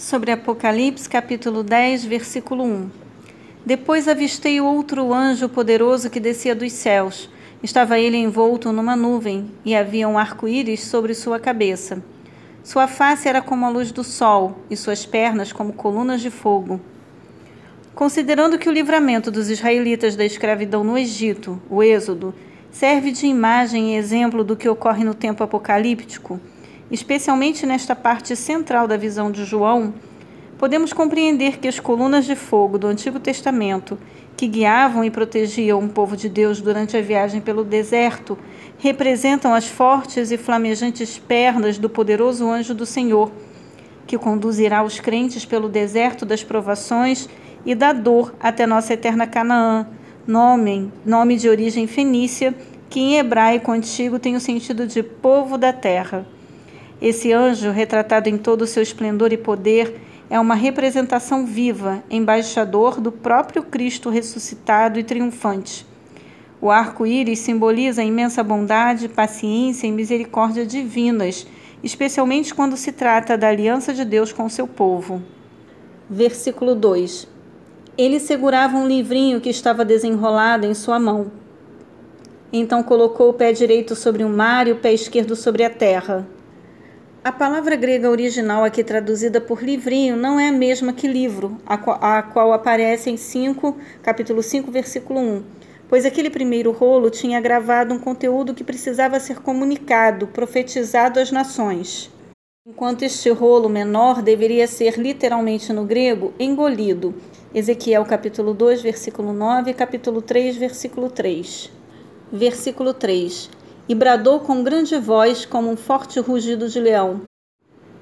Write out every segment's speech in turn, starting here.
sobre Apocalipse, capítulo 10, versículo 1. Depois avistei outro anjo poderoso que descia dos céus. Estava ele envolto numa nuvem e havia um arco-íris sobre sua cabeça. Sua face era como a luz do sol e suas pernas como colunas de fogo. Considerando que o livramento dos israelitas da escravidão no Egito, o Êxodo, serve de imagem e exemplo do que ocorre no tempo apocalíptico, especialmente nesta parte central da visão de João, podemos compreender que as colunas de fogo do Antigo Testamento, que guiavam e protegiam o povo de Deus durante a viagem pelo deserto, representam as fortes e flamejantes pernas do poderoso anjo do Senhor, que conduzirá os crentes pelo deserto das provações e da dor até nossa eterna Canaã, nome, nome de origem fenícia, que em hebraico antigo tem o sentido de povo da terra. Esse anjo, retratado em todo o seu esplendor e poder, é uma representação viva, embaixador do próprio Cristo ressuscitado e triunfante. O arco-íris simboliza a imensa bondade, paciência e misericórdia divinas, especialmente quando se trata da aliança de Deus com seu povo. Versículo 2: Ele segurava um livrinho que estava desenrolado em sua mão. Então colocou o pé direito sobre o mar e o pé esquerdo sobre a terra. A palavra grega original aqui traduzida por livrinho não é a mesma que livro, a qual, a qual aparece em 5, capítulo 5, versículo 1, pois aquele primeiro rolo tinha gravado um conteúdo que precisava ser comunicado, profetizado às nações. Enquanto este rolo menor deveria ser literalmente no grego engolido. Ezequiel capítulo 2, versículo 9 e capítulo 3, versículo 3. Versículo 3 e bradou com grande voz, como um forte rugido de leão.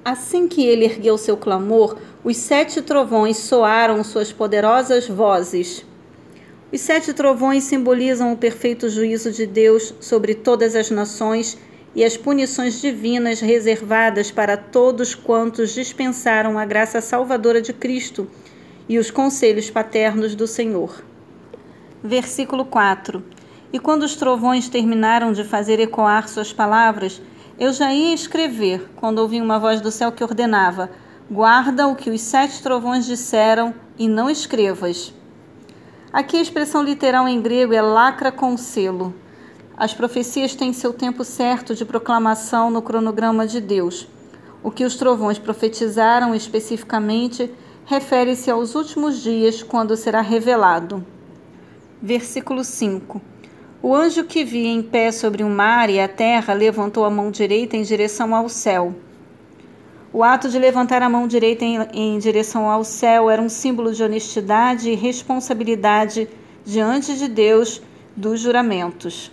Assim que ele ergueu seu clamor, os sete trovões soaram suas poderosas vozes. Os sete trovões simbolizam o perfeito juízo de Deus sobre todas as nações e as punições divinas reservadas para todos quantos dispensaram a graça salvadora de Cristo e os conselhos paternos do Senhor. Versículo 4 e quando os trovões terminaram de fazer ecoar suas palavras, eu já ia escrever, quando ouvi uma voz do céu que ordenava: Guarda o que os sete trovões disseram e não escrevas. Aqui a expressão literal em grego é lacra com selo. As profecias têm seu tempo certo de proclamação no cronograma de Deus. O que os trovões profetizaram especificamente refere-se aos últimos dias, quando será revelado. Versículo 5 o anjo que via em pé sobre o mar e a terra levantou a mão direita em direção ao céu. O ato de levantar a mão direita em, em, direção ao céu era um símbolo de honestidade e responsabilidade diante de Deus dos juramentos.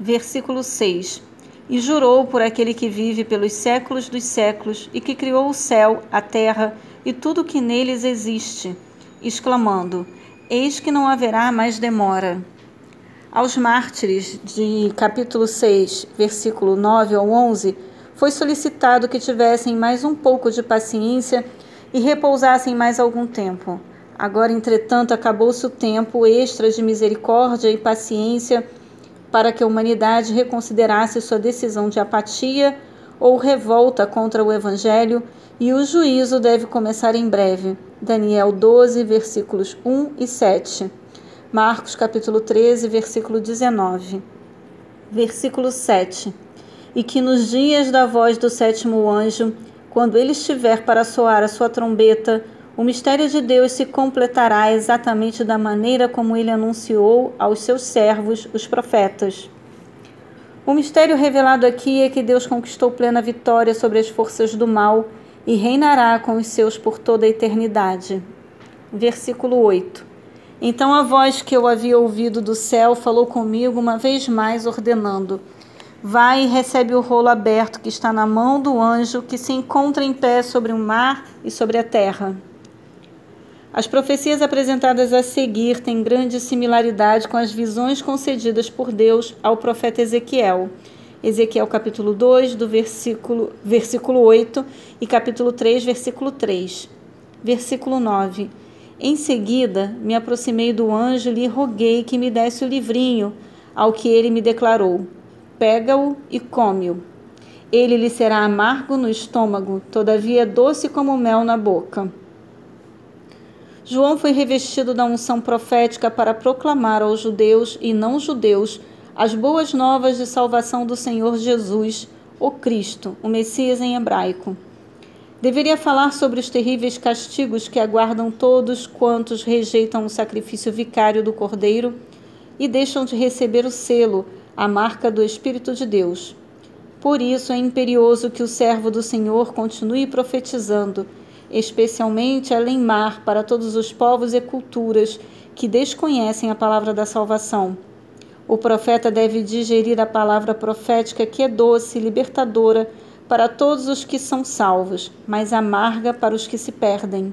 Versículo 6: E jurou por aquele que vive pelos séculos dos séculos e que criou o céu, a terra e tudo o que neles existe, exclamando: Eis que não haverá mais demora. Aos mártires de capítulo 6, versículo 9 ao 11, foi solicitado que tivessem mais um pouco de paciência e repousassem mais algum tempo. Agora, entretanto, acabou-se o tempo extra de misericórdia e paciência para que a humanidade reconsiderasse sua decisão de apatia ou revolta contra o Evangelho, e o juízo deve começar em breve. Daniel 12, versículos 1 e 7. Marcos capítulo 13, versículo 19. Versículo 7. E que nos dias da voz do sétimo anjo, quando ele estiver para soar a sua trombeta, o mistério de Deus se completará exatamente da maneira como ele anunciou aos seus servos, os profetas. O mistério revelado aqui é que Deus conquistou plena vitória sobre as forças do mal e reinará com os seus por toda a eternidade. Versículo 8. Então a voz que eu havia ouvido do céu falou comigo uma vez mais, ordenando: Vai e recebe o rolo aberto que está na mão do anjo que se encontra em pé sobre o mar e sobre a terra. As profecias apresentadas a seguir têm grande similaridade com as visões concedidas por Deus ao profeta Ezequiel. Ezequiel capítulo 2, do versículo, versículo 8 e capítulo 3, versículo 3. Versículo 9. Em seguida, me aproximei do anjo e lhe roguei que me desse o livrinho, ao que ele me declarou: Pega-o e come-o. Ele lhe será amargo no estômago, todavia doce como mel na boca. João foi revestido da unção profética para proclamar aos judeus e não judeus as boas novas de salvação do Senhor Jesus, o Cristo, o Messias em hebraico. Deveria falar sobre os terríveis castigos que aguardam todos quantos rejeitam o sacrifício vicário do Cordeiro e deixam de receber o selo, a marca do Espírito de Deus. Por isso é imperioso que o servo do Senhor continue profetizando, especialmente além mar para todos os povos e culturas que desconhecem a palavra da salvação. O profeta deve digerir a palavra profética que é doce libertadora para todos os que são salvos, mas amarga para os que se perdem.